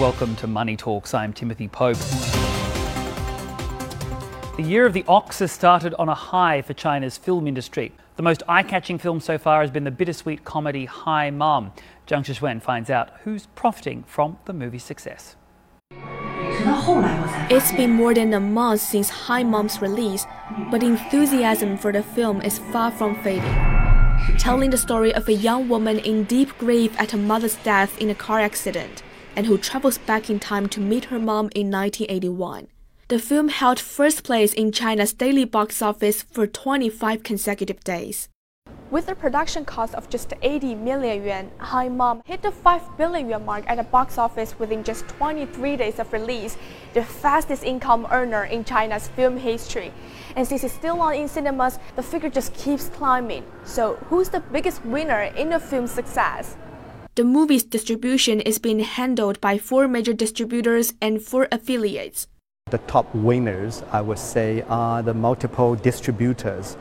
Welcome to Money Talks. I'm Timothy Pope. The year of the ox has started on a high for China's film industry. The most eye catching film so far has been the bittersweet comedy Hi Mom. Zhang Shixuan finds out who's profiting from the movie's success. It's been more than a month since Hi Mom's release, but enthusiasm for the film is far from fading. Telling the story of a young woman in deep grief at her mother's death in a car accident, and who travels back in time to meet her mom in 1981. The film held first place in China's daily box office for 25 consecutive days. With a production cost of just 80 million yuan, Hi Mom hit the 5 billion yuan mark at the box office within just 23 days of release, the fastest income earner in China's film history. And since it's still on in cinemas, the figure just keeps climbing. So, who's the biggest winner in the film's success? The movie's distribution is being handled by four major distributors and four affiliates. The top winners, I would say, are the multiple distributors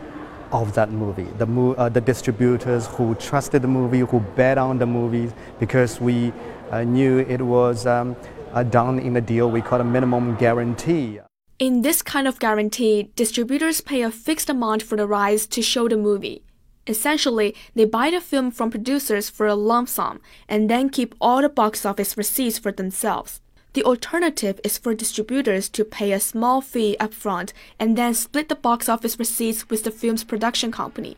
of that movie. The, mo uh, the distributors who trusted the movie, who bet on the movie because we uh, knew it was um, uh, done in a deal we call a minimum guarantee. In this kind of guarantee, distributors pay a fixed amount for the rights to show the movie. Essentially, they buy the film from producers for a lump sum and then keep all the box office receipts for themselves. The alternative is for distributors to pay a small fee upfront and then split the box office receipts with the film's production company.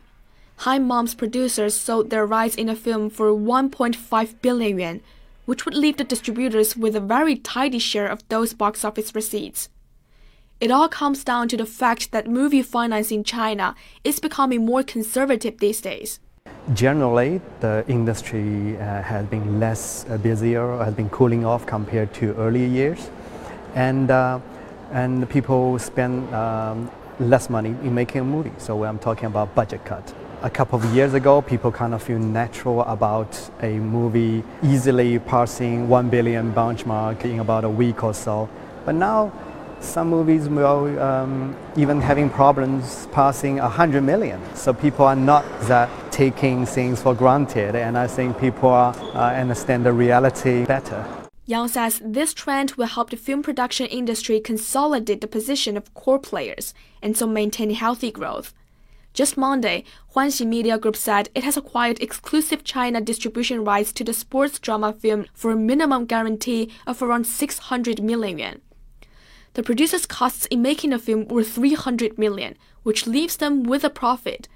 Hi Mom's producers sold their rights in the film for 1.5 billion yuan, which would leave the distributors with a very tidy share of those box office receipts. It all comes down to the fact that movie finance in China is becoming more conservative these days. Generally, the industry uh, has been less uh, busier, has been cooling off compared to earlier years, and uh, and people spend um, less money in making a movie. So I'm talking about budget cut. A couple of years ago, people kind of feel natural about a movie easily passing one billion benchmark in about a week or so, but now some movies were um, even having problems passing 100 million. So people are not that taking things for granted, and I think people are, uh, understand the reality better. Yang says this trend will help the film production industry consolidate the position of core players and so maintain healthy growth. Just Monday, Huanxi Media Group said it has acquired exclusive China distribution rights to the sports drama film for a minimum guarantee of around 600 million yuan. The producers' costs in making the film were 300 million, which leaves them with a profit.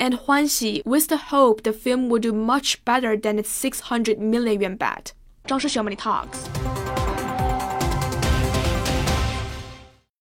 And Huanxi with the hope the film will do much better than its 600 million yuan bet. Zhang Shixuan Money Talks.